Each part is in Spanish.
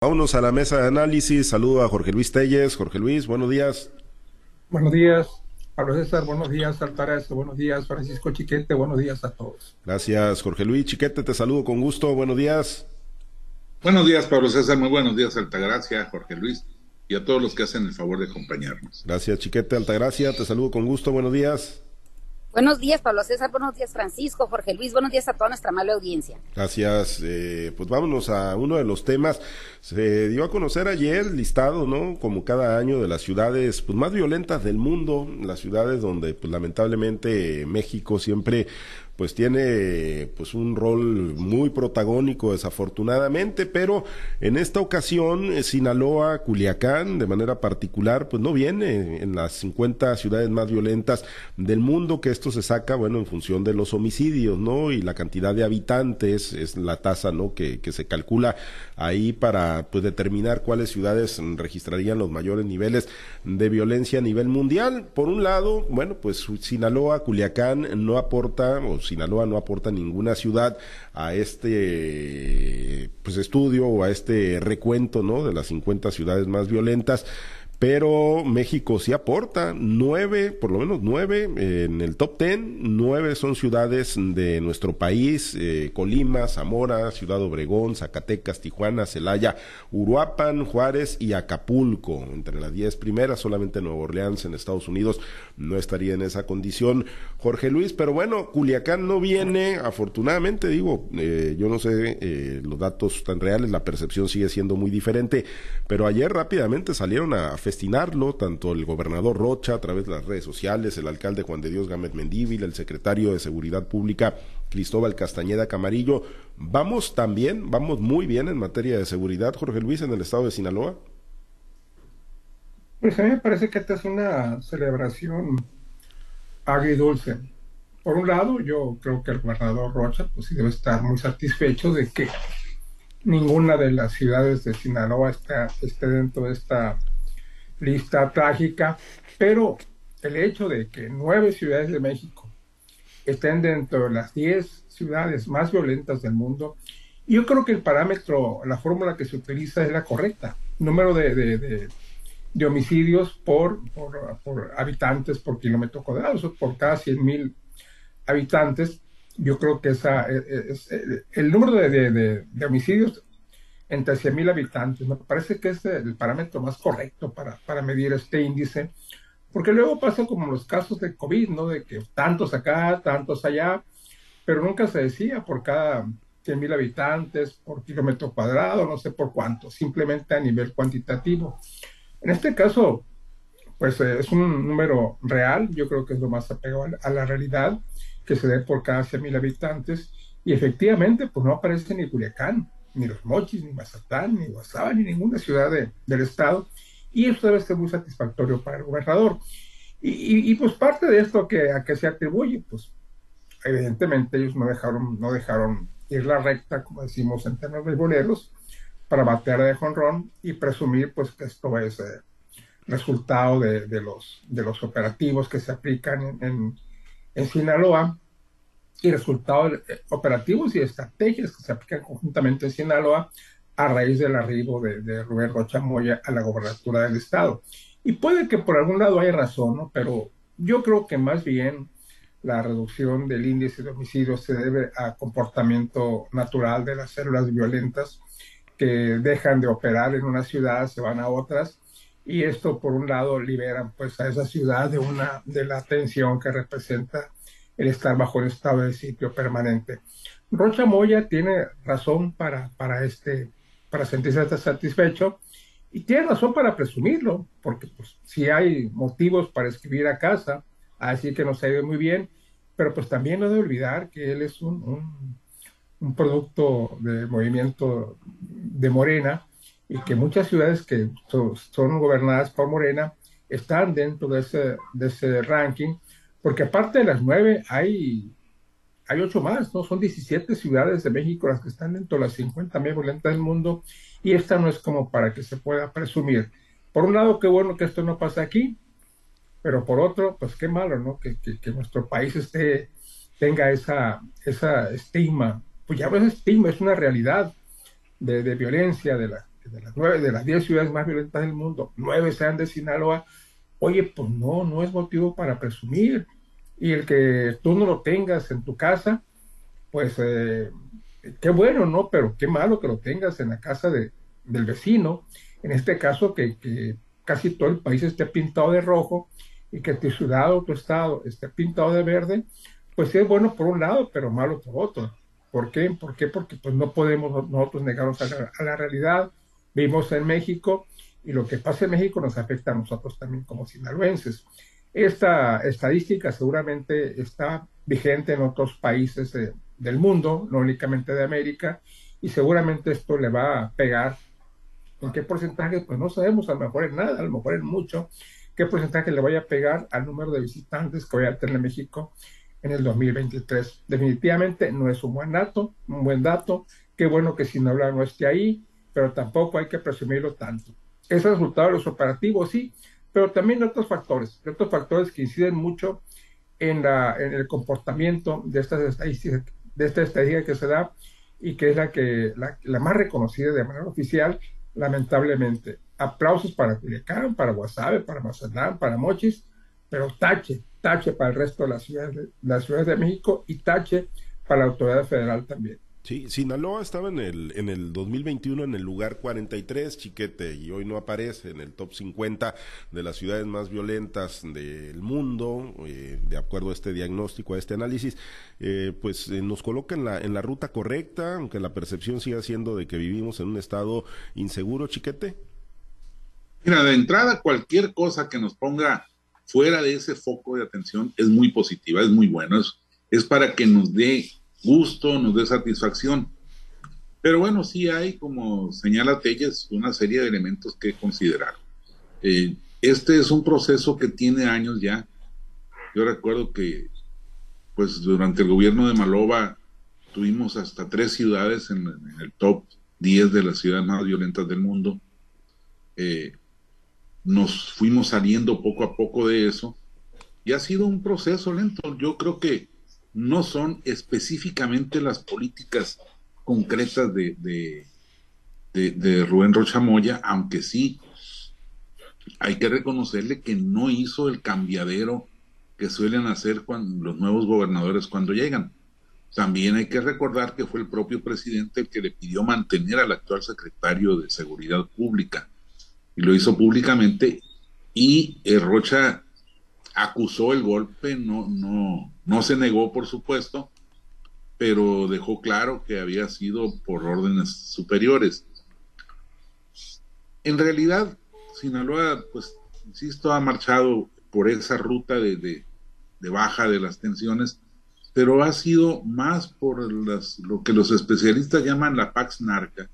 Vámonos a la mesa de análisis. Saludo a Jorge Luis Telles. Jorge Luis, buenos días. Buenos días, Pablo César. Buenos días, Altares. Buenos días, Francisco Chiquete. Buenos días a todos. Gracias, Jorge Luis. Chiquete, te saludo con gusto. Buenos días. Buenos días, Pablo César. Muy buenos días, Altagracia, Jorge Luis y a todos los que hacen el favor de acompañarnos. Gracias, Chiquete. Altagracia, te saludo con gusto. Buenos días. Buenos días, Pablo César. Buenos días, Francisco, Jorge Luis. Buenos días a toda nuestra amable audiencia. Gracias. Eh, pues vámonos a uno de los temas. Se dio a conocer ayer listado, ¿no? Como cada año de las ciudades pues, más violentas del mundo, las ciudades donde pues, lamentablemente México siempre pues tiene pues un rol muy protagónico desafortunadamente, pero en esta ocasión eh, Sinaloa, Culiacán de manera particular pues no viene en las 50 ciudades más violentas del mundo, que esto se saca bueno en función de los homicidios, ¿no? Y la cantidad de habitantes es la tasa, ¿no? Que, que se calcula ahí para pues determinar cuáles ciudades registrarían los mayores niveles de violencia a nivel mundial. Por un lado, bueno, pues Sinaloa, Culiacán no aporta o Sinaloa no aporta ninguna ciudad a este pues estudio o a este recuento, ¿no? De las 50 ciudades más violentas pero México sí aporta nueve, por lo menos nueve en el top ten, nueve son ciudades de nuestro país, eh, Colima, Zamora, Ciudad Obregón, Zacatecas, Tijuana, Celaya, Uruapan, Juárez y Acapulco. Entre las diez primeras, solamente Nueva Orleans en Estados Unidos no estaría en esa condición, Jorge Luis, pero bueno, Culiacán no viene, afortunadamente digo, eh, yo no sé eh, los datos tan reales, la percepción sigue siendo muy diferente, pero ayer rápidamente salieron a destinarlo, tanto el gobernador Rocha a través de las redes sociales, el alcalde Juan de Dios Gámez Mendívil, el secretario de Seguridad Pública Cristóbal Castañeda Camarillo. ¿Vamos también, vamos muy bien en materia de seguridad, Jorge Luis, en el estado de Sinaloa? Pues a mí me parece que esta es una celebración agridulce. Por un lado, yo creo que el gobernador Rocha pues sí debe estar muy satisfecho de que ninguna de las ciudades de Sinaloa está, esté dentro de esta lista trágica, pero el hecho de que nueve ciudades de México estén dentro de las diez ciudades más violentas del mundo, yo creo que el parámetro, la fórmula que se utiliza es la correcta. Número de, de, de, homicidios por, por, por, habitantes por kilómetro cuadrado, por cada 100 mil habitantes. Yo creo que esa es, el número de, homicidios entre 100.000 habitantes. Me parece que es el parámetro más correcto para, para medir este índice, porque luego pasa como los casos de COVID, ¿no? De que tantos acá, tantos allá, pero nunca se decía por cada 100.000 habitantes, por kilómetro cuadrado, no sé por cuánto, simplemente a nivel cuantitativo. En este caso, pues eh, es un número real, yo creo que es lo más apegado a la realidad, que se dé por cada 100.000 habitantes, y efectivamente, pues no aparece ni Culiacán, ni Los Mochis, ni Mazatlán, ni Guasave, ni ninguna ciudad del estado, y eso debe ser muy satisfactorio para el gobernador. Y, pues parte de esto que, a qué se atribuye, pues evidentemente ellos no dejaron, no dejaron ir la recta, como decimos en términos de boleros, para batear de jonrón y presumir pues que esto es eh, resultado de, los, de los operativos que se aplican en, en Sinaloa y resultados eh, operativos y estrategias que se aplican conjuntamente en Sinaloa a raíz del arribo de, Rubén Rocha Moya a la gobernatura del estado. Y puede que por algún lado haya razón, ¿no? pero yo creo que más bien la reducción del índice de homicidios se debe a comportamiento natural de las células violentas que dejan de operar en una ciudad, se van a otras, y esto por un lado liberan pues a esa ciudad de una de la tensión que representa el estar bajo el estado de sitio permanente. Rocha Moya tiene razón para, para, este, para sentirse satisfecho y tiene razón para presumirlo, porque pues, si hay motivos para escribir a casa, a decir que nos ha ido muy bien, pero pues también no debe olvidar que él es un, un, un producto del movimiento de Morena y que muchas ciudades que son, son gobernadas por Morena están dentro de ese, de ese ranking porque aparte de las nueve, hay, hay ocho más, ¿no? Son 17 ciudades de México las que están dentro de las 50 más violentas del mundo, y esta no es como para que se pueda presumir. Por un lado, qué bueno que esto no pasa aquí, pero por otro, pues qué malo, ¿no? Que, nuestro país esté, tenga esa, esa estigma, pues ya no es estigma, es una realidad de, de violencia, de la de las nueve, de las diez ciudades más violentas del mundo, nueve sean de Sinaloa, oye, pues no, no es motivo para presumir. Y el que tú no lo tengas en tu casa, pues eh, qué bueno, ¿no? Pero qué malo que lo tengas en la casa de, del vecino. En este caso, que, casi todo el país esté pintado de rojo y que tu ciudad o tu estado esté pintado de verde, pues es bueno por un lado, pero malo por otro. ¿Por qué? ¿Por qué? Porque pues no podemos nosotros negarnos a la, realidad. Vivimos en México y lo que pasa en México nos afecta a nosotros también como sinaloenses. Esta estadística seguramente está vigente en otros países del mundo, no únicamente de América, y seguramente esto le va a pegar. ¿En qué porcentaje? Pues no sabemos, a lo mejor en nada, a lo mejor en mucho, qué porcentaje le vaya a pegar al número de visitantes que vaya a tener México en el 2023. Definitivamente no es un buen dato, un buen dato. Qué bueno que Sinaloa no esté ahí, pero tampoco hay que presumirlo tanto. Es el resultado de los operativos, sí, pero también otros factores, otros factores que inciden mucho en, el comportamiento de de esta estadística que se da y que es la que la, más reconocida de manera oficial, lamentablemente. Aplausos para Culiacán, para Guasave, para Mazatlán, para Mochis, pero tache, tache para el resto de de, las ciudades de México y tache para la autoridad federal también. Sí, Sinaloa estaba en el, en el 2021 en el lugar 43, chiquete, y hoy no aparece en el top 50 de las ciudades más violentas del mundo, eh, de acuerdo a este diagnóstico, a este análisis, eh, pues eh, nos coloca en la, en la ruta correcta, aunque la percepción siga siendo de que vivimos en un estado inseguro, chiquete. Mira, de entrada, cualquier cosa que nos ponga fuera de ese foco de atención es muy positiva, es muy bueno, es, es para que nos dé gusto, nos dé satisfacción. Pero bueno, sí hay, como señala Telles, una serie de elementos que considerar. Eh, este es un proceso que tiene años ya. Yo recuerdo que, pues durante el gobierno de Maloba, tuvimos hasta tres ciudades en, el top 10 de las ciudades más violentas del mundo. Eh, nos fuimos saliendo poco a poco de eso y ha sido un proceso lento. Yo creo que no son específicamente las políticas concretas de, de, de, Rubén Rochamoya, aunque sí hay que reconocerle que no hizo el cambiadero que suelen hacer los nuevos gobernadores cuando llegan. También hay que recordar que fue el propio presidente el que le pidió mantener al actual secretario de Seguridad Pública y lo hizo públicamente y Rocha acusó el golpe, no, no, no se negó por supuesto, pero dejó claro que había sido por órdenes superiores. En realidad, Sinaloa, pues, insisto, ha marchado por esa ruta de, de, baja de las tensiones, pero ha sido más por las, lo que los especialistas llaman la Pax Narca,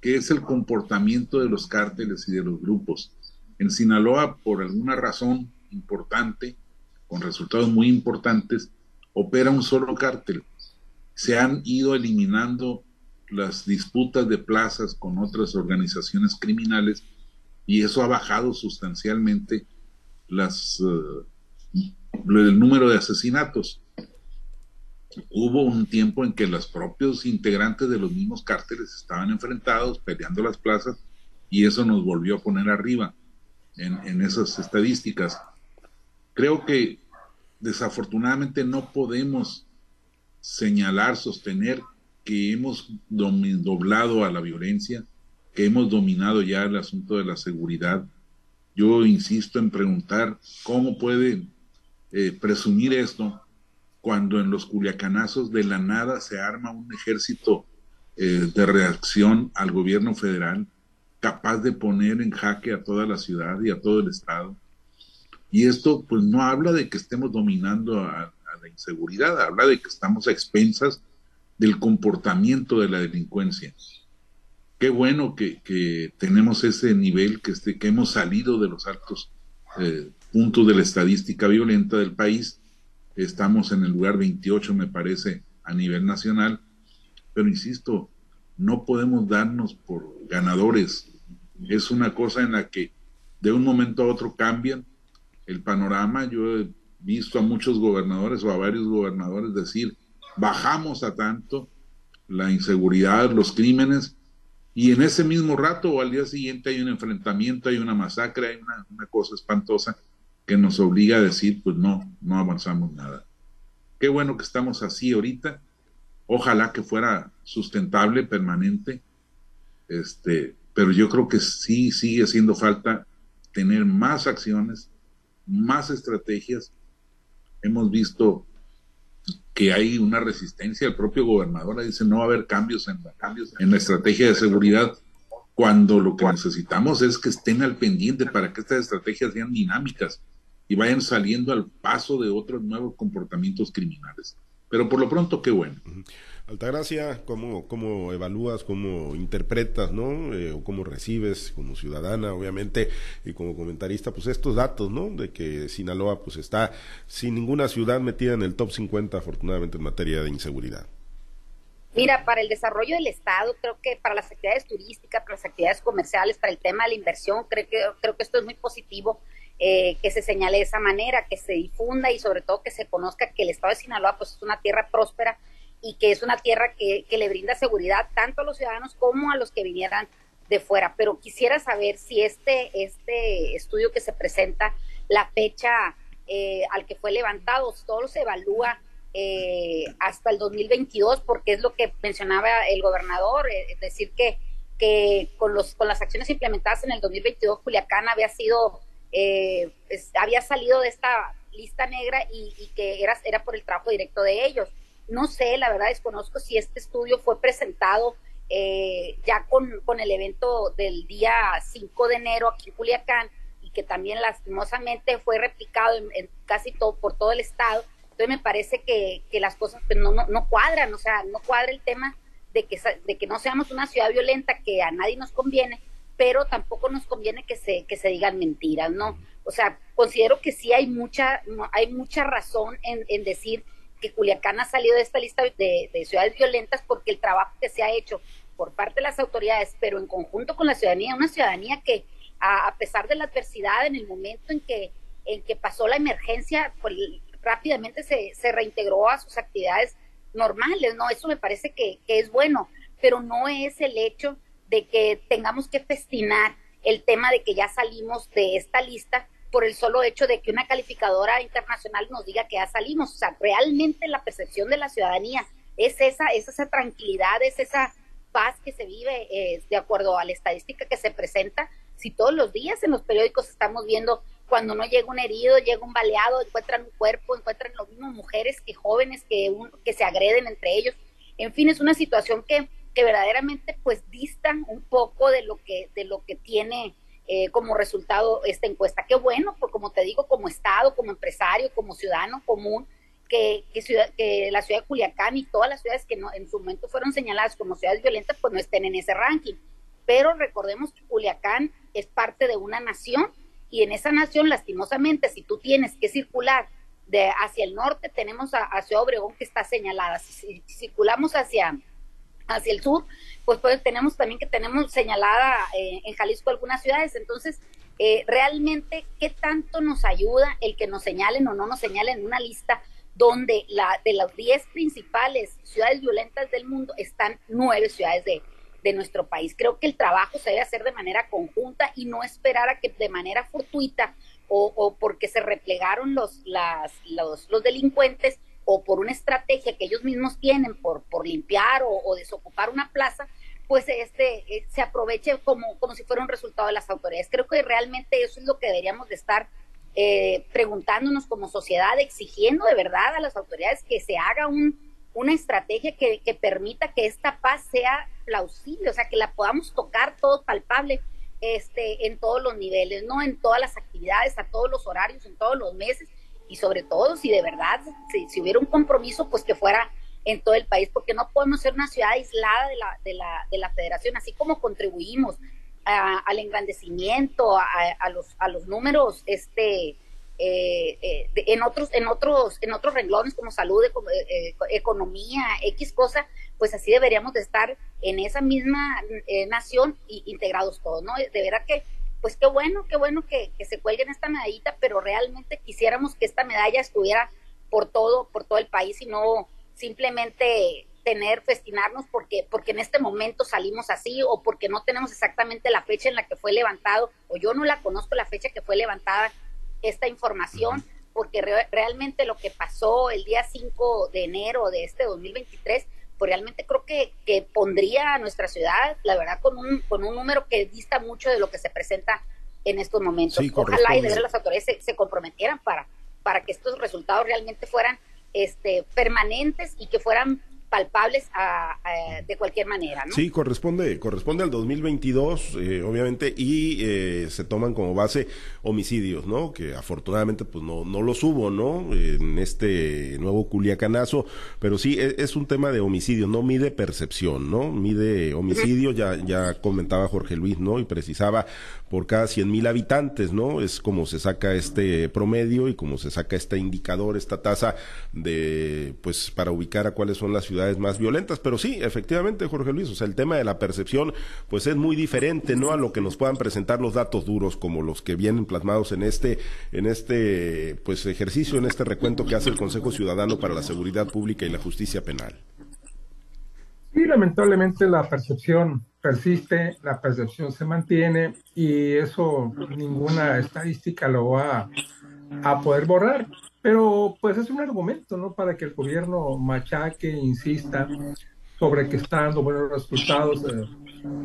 que es el comportamiento de los cárteles y de los grupos. En Sinaloa, por alguna razón importante, con resultados muy importantes, opera un solo cártel. Se han ido eliminando las disputas de plazas con otras organizaciones criminales y eso ha bajado sustancialmente las, eh, el número de asesinatos hubo un tiempo en que los propios integrantes de los mismos cárteles estaban enfrentados, peleando las plazas, y eso nos volvió a poner arriba en, esas estadísticas. Creo que desafortunadamente no podemos señalar, sostener que hemos doblado a la violencia, que hemos dominado ya el asunto de la seguridad. Yo insisto en preguntar cómo puede eh, presumir esto cuando en los culiacanazos de la nada se arma un ejército eh, de reacción al gobierno federal capaz de poner en jaque a toda la ciudad y a todo el estado. Y esto pues no habla de que estemos dominando a, la inseguridad, habla de que estamos a expensas del comportamiento de la delincuencia. Qué bueno que, tenemos ese nivel, que, este, que hemos salido de los altos eh, puntos de la estadística violenta del país Estamos en el lugar 28, me parece, a nivel nacional. Pero insisto, no podemos darnos por ganadores. Es una cosa en la que de un momento a otro cambian el panorama. Yo he visto a muchos gobernadores o a varios gobernadores decir, bajamos a tanto la inseguridad, los crímenes, y en ese mismo rato o al día siguiente hay un enfrentamiento, hay una masacre, hay una, cosa espantosa que nos obliga a decir, pues no, no avanzamos nada. Qué bueno que estamos así ahorita. Ojalá que fuera sustentable, permanente. Este, pero yo creo que sí sigue haciendo falta tener más acciones, más estrategias. Hemos visto que hay una resistencia. El propio gobernador dice no va a haber cambios en, cambios en la estrategia de seguridad, cuando lo que necesitamos es que estén al pendiente para que estas estrategias sean dinámicas y vayan saliendo al paso de otros nuevos comportamientos criminales. Pero por lo pronto, qué bueno. Altagracia, ¿cómo, cómo evalúas, cómo interpretas, ¿no? Eh, o cómo recibes como ciudadana, obviamente, y como comentarista, pues estos datos, ¿no? De que Sinaloa, pues está sin ninguna ciudad metida en el top 50, afortunadamente, en materia de inseguridad. Mira, para el desarrollo del Estado, creo que para las actividades turísticas, para las actividades comerciales, para el tema de la inversión, creo que, creo que esto es muy positivo, eh, que se señale de esa manera, que se difunda y sobre todo que se conozca que el Estado de Sinaloa pues, es una tierra próspera y que es una tierra que, le brinda seguridad tanto a los ciudadanos como a los que vinieran de fuera. Pero quisiera saber si este, este estudio que se presenta, la fecha eh, al que fue levantado, todo se evalúa eh, hasta el 2022, porque es lo que mencionaba el gobernador, eh, es decir, que, que con, los, con las acciones implementadas en el 2022, Culiacán había sido, había salido de esta lista negra y, y que era, era por el trabajo directo de ellos. No sé, la verdad desconozco si este estudio fue presentado eh, ya con, con, el evento del día 5 de enero aquí en Culiacán y que también lastimosamente fue replicado en, casi todo por todo el estado. Entonces me parece que, que las cosas pues, no, no, no, cuadran, o sea, no cuadra el tema de que, de que no seamos una ciudad violenta que a nadie nos conviene, pero tampoco nos conviene que se, que se digan mentiras, ¿no? O sea, considero que sí hay mucha, hay mucha razón en, en decir que Culiacán ha salido de esta lista de, ciudades violentas porque el trabajo que se ha hecho por parte de las autoridades, pero en conjunto con la ciudadanía, una ciudadanía que a, pesar de la adversidad, en el momento en que, en que pasó la emergencia, pues, rápidamente se, se reintegró a sus actividades normales, ¿no? Eso me parece que, que es bueno, pero no es el hecho de que tengamos que festinar el tema de que ya salimos de esta lista por el solo hecho de que una calificadora internacional nos diga que ya salimos. O sea, realmente la percepción de la ciudadanía es esa, es esa tranquilidad, es esa paz que se vive eh, de acuerdo a la estadística que se presenta. Si todos los días en los periódicos estamos viendo cuando no llega un herido, llega un baleado, encuentran un cuerpo, encuentran lo mismo mujeres que jóvenes que, que se agreden entre ellos. En fin, es una situación que, que verdaderamente pues dista un poco de lo que, de lo que tiene eh, como resultado esta encuesta. Qué bueno, porque como te digo, como Estado, como empresario, como ciudadano común, que, que, la ciudad de Culiacán y todas las ciudades que en su momento fueron señaladas como ciudades violentas, pues no estén en ese ranking. Pero recordemos que Culiacán es parte de una nación y en esa nación, lastimosamente, si tú tienes que circular de hacia el norte, tenemos a, Ciudad Obregón que está señalada. Si circulamos hacia, hacia el sur, pues, pues tenemos también que tenemos señalada eh, en Jalisco algunas ciudades. Entonces, eh, realmente, ¿qué tanto nos ayuda el que nos señalen o no nos señalen en una lista donde la, de las 10 principales ciudades violentas del mundo están nueve ciudades de, de nuestro país? Creo que el trabajo se debe hacer de manera conjunta y no esperar a que de manera fortuita o, o porque se replegaron los, las, los, los delincuentes, o por una estrategia que ellos mismos tienen por, por limpiar o, desocupar una plaza, pues este eh, se aproveche como, como si fuera un resultado de las autoridades. Creo que realmente eso es lo que deberíamos de estar eh, preguntándonos como sociedad, exigiendo de verdad a las autoridades que se haga un, una estrategia que, que permita que esta paz sea plausible, o sea, que la podamos tocar todo palpable este, en todos los niveles, no en todas las actividades, a todos los horarios, en todos los meses, y sobre todo si de verdad, si, hubiera un compromiso, pues que fuera en todo el país, porque no podemos ser una ciudad aislada de la, de la, de la federación, así como contribuimos al engrandecimiento, a, los, a los números, este, eh, eh, en otros, en otros, en otros renglones como salud, eh, economía, X cosa, pues así deberíamos de estar en esa misma nación y integrados todos, ¿no? De verdad que pues qué bueno, qué bueno que, se cuelguen esta medallita, pero realmente quisiéramos que esta medalla estuviera por todo, por todo el país y no simplemente tener, festinarnos porque, porque en este momento salimos así o porque no tenemos exactamente la fecha en la que fue levantado o yo no la conozco la fecha que fue levantada esta información porque realmente lo que pasó el día 5 de enero de este 2023 pues realmente creo que, que pondría a nuestra ciudad, la verdad, con un, con un número que dista mucho de lo que se presenta en estos momentos. Ojalá y de las autoridades se, se comprometieran para, para que estos resultados realmente fueran este, permanentes y que fueran palpables de cualquier manera, ¿no? Sí, corresponde, corresponde al 2022, eh, obviamente, y eh, se toman como base homicidios, ¿no? Que afortunadamente, pues no, no los hubo, ¿no? En este nuevo culiacanazo, pero sí es, es un tema de homicidio, no mide percepción, ¿no? Mide homicidio, ya, ya comentaba Jorge Luis, ¿no? Y precisaba por cada cien mil habitantes, ¿no? Es como se saca este promedio y como se saca este indicador, esta tasa de, pues, para ubicar a cuáles son las ciudades más violentas. Pero sí, efectivamente, Jorge Luis, o sea, el tema de la percepción, pues es muy diferente, ¿no? A lo que nos puedan presentar los datos duros como los que vienen plasmados en este, en este, pues, ejercicio, en este recuento que hace el Consejo Ciudadano para la Seguridad Pública y la Justicia Penal. Sí, lamentablemente la percepción persiste, la percepción se mantiene y eso ninguna estadística lo va a poder borrar. Pero pues es un argumento, ¿no? Para que el gobierno machaque, insista sobre que está dando buenos resultados de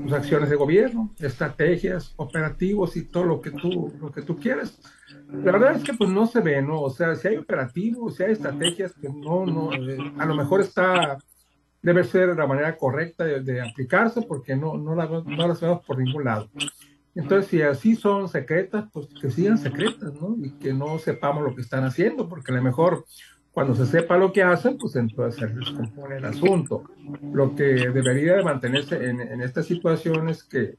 sus acciones de gobierno, estrategias, operativos y todo lo que tú, lo que tú quieras. La verdad es que pues no se ve, ¿no? O sea, si hay operativos, si hay estrategias, que no, no, eh, a lo mejor está debe ser la manera correcta de, aplicarse porque no, no, no las vemos por ningún lado. Entonces, si así son secretas, pues que sigan secretas, ¿no? Y que no sepamos lo que están haciendo, porque a lo mejor cuando se sepa lo que hacen, pues entonces se descompone el asunto. Lo que debería de mantenerse en, en estas situaciones que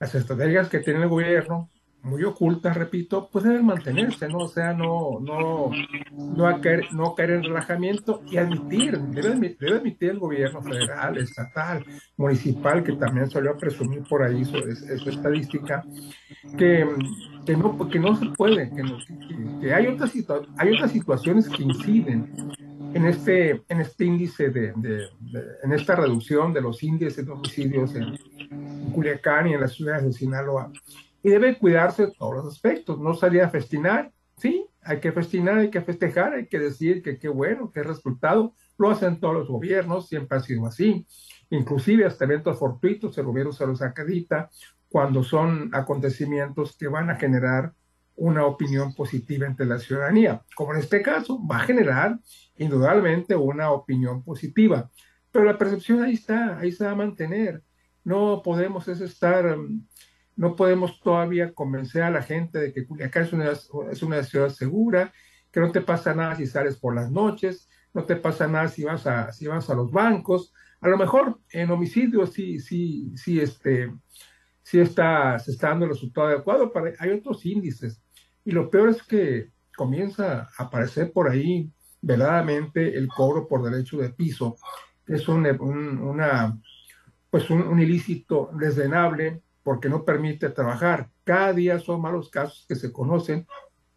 las estrategias que tiene el gobierno, muy ocultas, repito, pues deben mantenerse, ¿no? O sea, no, no, no, caer, no caer en relajamiento y admitir, debe, admitir el gobierno federal, estatal, municipal, que también salió a presumir por ahí su, su estadística, que, que, no, que no se puede, que, que, hay, otras hay otras situaciones que inciden en este, en este índice de, de, en esta reducción de los índices de homicidios en Culiacán y en las ciudades de Sinaloa debe cuidarse todos los aspectos, no salir a festinar, sí, hay que festinar, hay que festejar, hay que decir que qué bueno, qué resultado, lo hacen todos los gobiernos, siempre ha sido así, inclusive hasta eventos fortuitos, el gobierno se los acredita cuando son acontecimientos que van a generar una opinión positiva entre la ciudadanía, como en este caso, va a generar indudablemente una opinión positiva, pero la percepción ahí está, ahí se va a mantener, no podemos es estar no podemos todavía convencer a la gente de que Culiacán es una, es una ciudad segura, que no te pasa nada si sales por las noches, no te pasa nada si vas a, si vas a los bancos. A lo mejor en homicidios sí, sí, sí, este, sí está, se está dando el resultado adecuado, pero hay otros índices. Y lo peor es que comienza a aparecer por ahí veladamente el cobro por derecho de piso. Es un, una, pues un, un ilícito desdenable porque no permite trabajar. Cada día son malos casos que se conocen.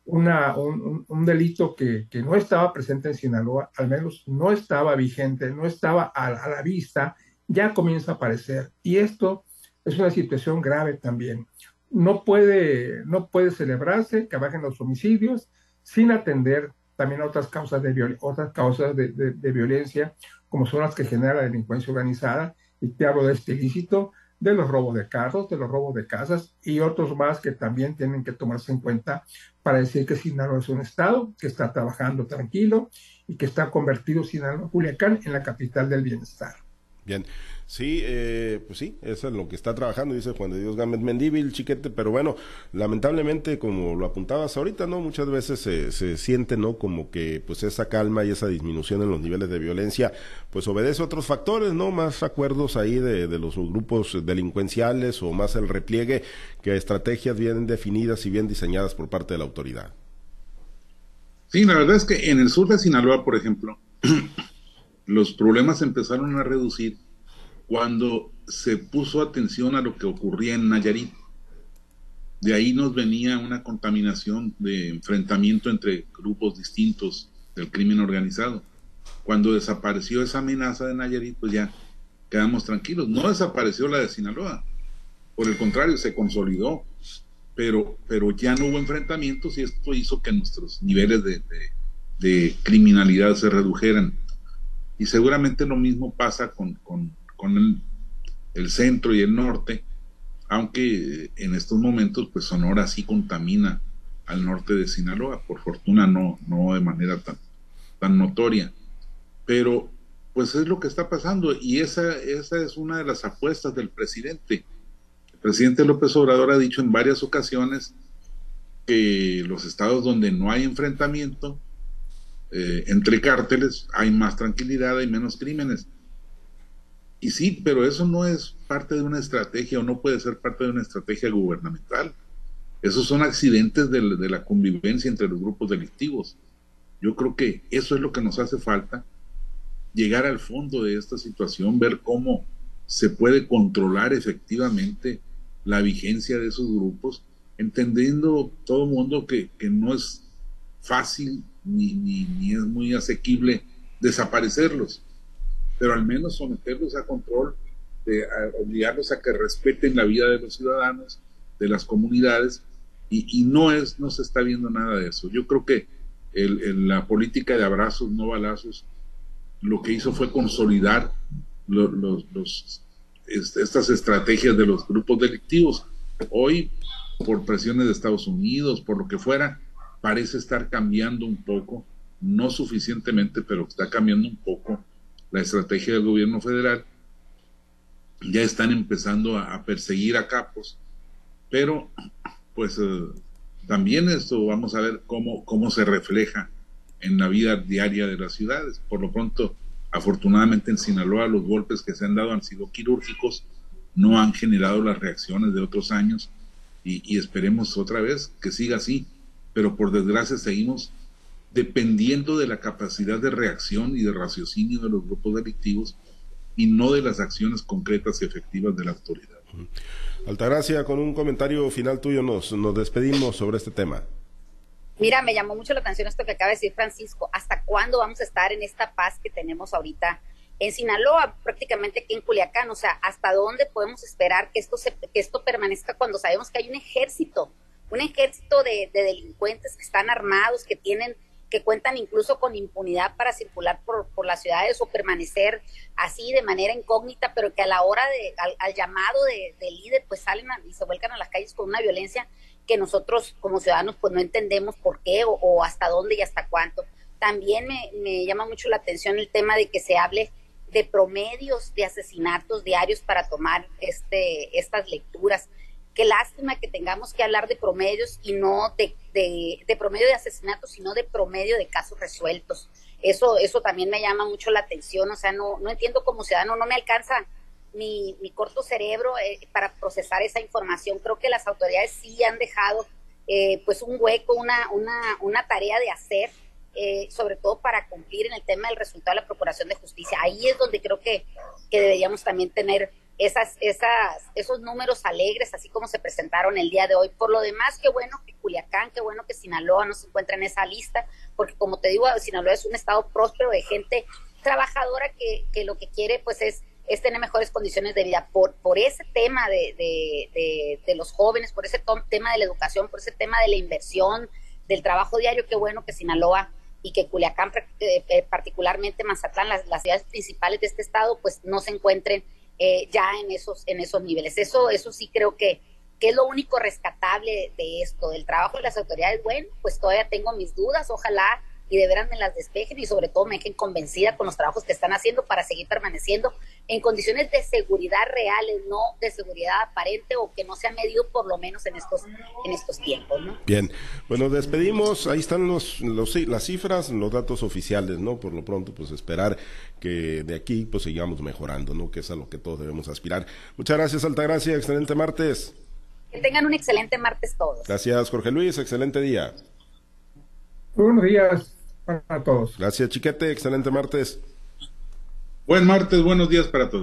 Una, un, un, delito que, que, no estaba presente en Sinaloa, al menos no estaba vigente, no estaba a, a, la vista, ya comienza a aparecer. Y esto es una situación grave también. No puede, no puede celebrarse que bajen los homicidios sin atender también a otras causas de, otras causas de, de, de violencia, como son las que genera la delincuencia organizada. Y te hablo de este ilícito, de los robos de carros, de los robos de casas y otros más que también tienen que tomarse en cuenta para decir que Sinaloa es un estado que está trabajando tranquilo y que está convertido Sinaloa, Culiacán, en la capital del bienestar. Bien, sí, eh, pues sí, eso es lo que está trabajando, dice Juan de Dios Gámez Mendíbil, chiquete, pero bueno, lamentablemente, como lo apuntabas ahorita, ¿no? Muchas veces se, se siente, ¿no? Como que, pues esa calma y esa disminución en los niveles de violencia, pues obedece a otros factores, ¿no? Más acuerdos ahí de, de los grupos delincuenciales o más el repliegue que estrategias bien definidas y bien diseñadas por parte de la autoridad. Sí, la verdad es que en el sur de Sinaloa, por ejemplo, los problemas empezaron a reducir cuando se puso atención a lo que ocurría en Nayarit. De ahí nos venía una contaminación de enfrentamiento entre grupos distintos del crimen organizado. cuando desapareció esa amenaza de Nayarit, pues ya quedamos tranquilos. No desapareció la de Sinaloa, por el contrario, se consolidó, pero, pero ya no hubo enfrentamientos y esto hizo que nuestros niveles de, de, criminalidad se redujeran. Y seguramente lo mismo pasa con, con, con el, centro y el norte, aunque en estos momentos pues Sonora sí contamina al norte de Sinaloa, por fortuna no, no de manera tan, tan notoria. Pero pues es lo que está pasando y esa, esa es una de las apuestas del presidente. El presidente López Obrador ha dicho en varias ocasiones que los estados donde no hay enfrentamiento eh, entre cárteles hay más tranquilidad, hay menos crímenes. Y sí, pero eso no es parte de una estrategia o no puede ser parte de una estrategia gubernamental. Esos son accidentes de, la convivencia entre los grupos delictivos. Yo creo que eso es lo que nos hace falta llegar al fondo de esta situación, ver cómo se puede controlar efectivamente la vigencia de esos grupos, entendiendo todo el mundo que, no es fácil ni, es muy asequible desaparecerlos, pero al menos someterlos a control, de, obligarlos a que respeten la vida de los ciudadanos, de las comunidades, y, no es, no se está viendo nada de eso. Yo creo que la política de abrazos, no balazos, lo que hizo fue consolidar estas estrategias de los grupos delictivos. Hoy, por presiones de Estados Unidos, por lo que fuera, parece estar cambiando un poco, no suficientemente, pero está cambiando un poco la estrategia del gobierno federal. Ya están empezando a, perseguir a capos, pero pues eh, también esto vamos a ver cómo, cómo se refleja en la vida diaria de las ciudades. Por lo pronto, afortunadamente en Sinaloa los golpes que se han dado han sido quirúrgicos, no han generado las reacciones de otros años y, esperemos otra vez que siga así, pero por desgracia seguimos dependiendo de la capacidad de reacción y de raciocinio de los grupos delictivos y no de las acciones concretas y efectivas de la autoridad. Altagracia, con un comentario final tuyo nos, nos despedimos sobre este tema. Mira, me llamó mucho la atención esto que acaba de decir Francisco. ¿Hasta cuándo vamos a estar en esta paz que tenemos ahorita en Sinaloa, prácticamente aquí en Culiacán? O sea, ¿hasta dónde podemos esperar que esto, se, que esto permanezca cuando sabemos que hay un ejército, un ejército de, delincuentes que están armados, que tienen que cuentan incluso con impunidad para circular por, las ciudades o permanecer así de manera incógnita, pero que a la hora de, al, llamado de, líder, pues salen y se vuelcan a las calles con una violencia que nosotros como ciudadanos pues no entendemos por qué o, hasta dónde y hasta cuánto. También me, llama mucho la atención el tema de que se hable de promedios de asesinatos diarios para tomar este, estas lecturas. Qué lástima que tengamos que hablar de promedios y no de, de, promedio de asesinatos, sino de promedio de casos resueltos. Eso, eso también me llama mucho la atención, o sea, no, no entiendo como ciudadano, no me alcanza mi, mi corto cerebro eh, para procesar esa información. Creo que las autoridades sí han dejado eh, pues un hueco, una, una, una tarea de hacer, eh, sobre todo para cumplir en el tema del resultado de la Procuración de Justicia. Ahí es donde creo que, que deberíamos también tener esas, esas, esos números alegres, así como se presentaron el día de hoy. Por lo demás, qué bueno que Culiacán, qué bueno que Sinaloa no se encuentra en esa lista, porque como te digo, Sinaloa es un estado próspero de gente trabajadora que, lo que quiere pues es es tener mejores condiciones de vida. Por, por ese tema de, de, los jóvenes, por ese tema de la educación, por ese tema de la inversión, del trabajo diario, qué bueno que Sinaloa y que Culiacán, eh, eh, particularmente Mazatlán, las, las, ciudades principales de este estado, pues no se encuentren eh, ya en esos, en esos niveles. Eso, eso sí creo que, que es lo único rescatable de esto, del trabajo de las autoridades. Bueno, pues todavía tengo mis dudas, ojalá y de veras me las despejen y sobre todo me dejen convencida con los trabajos que están haciendo para seguir permaneciendo en condiciones de seguridad reales, no de seguridad aparente o que no se ha medido por lo menos en estos en estos tiempos, ¿no? Bien, bueno, despedimos, ahí están los, los las cifras, los datos oficiales, ¿no? Por lo pronto, pues esperar que de aquí pues sigamos mejorando, ¿no? Que es a lo que todos debemos aspirar. Muchas gracias, Altagracia, excelente martes. Que tengan un excelente martes todos. Gracias, Jorge Luis, excelente día. Buenos días para todos. Gracias, Chiquete. Excelente martes. Buen martes, buenos días para todos.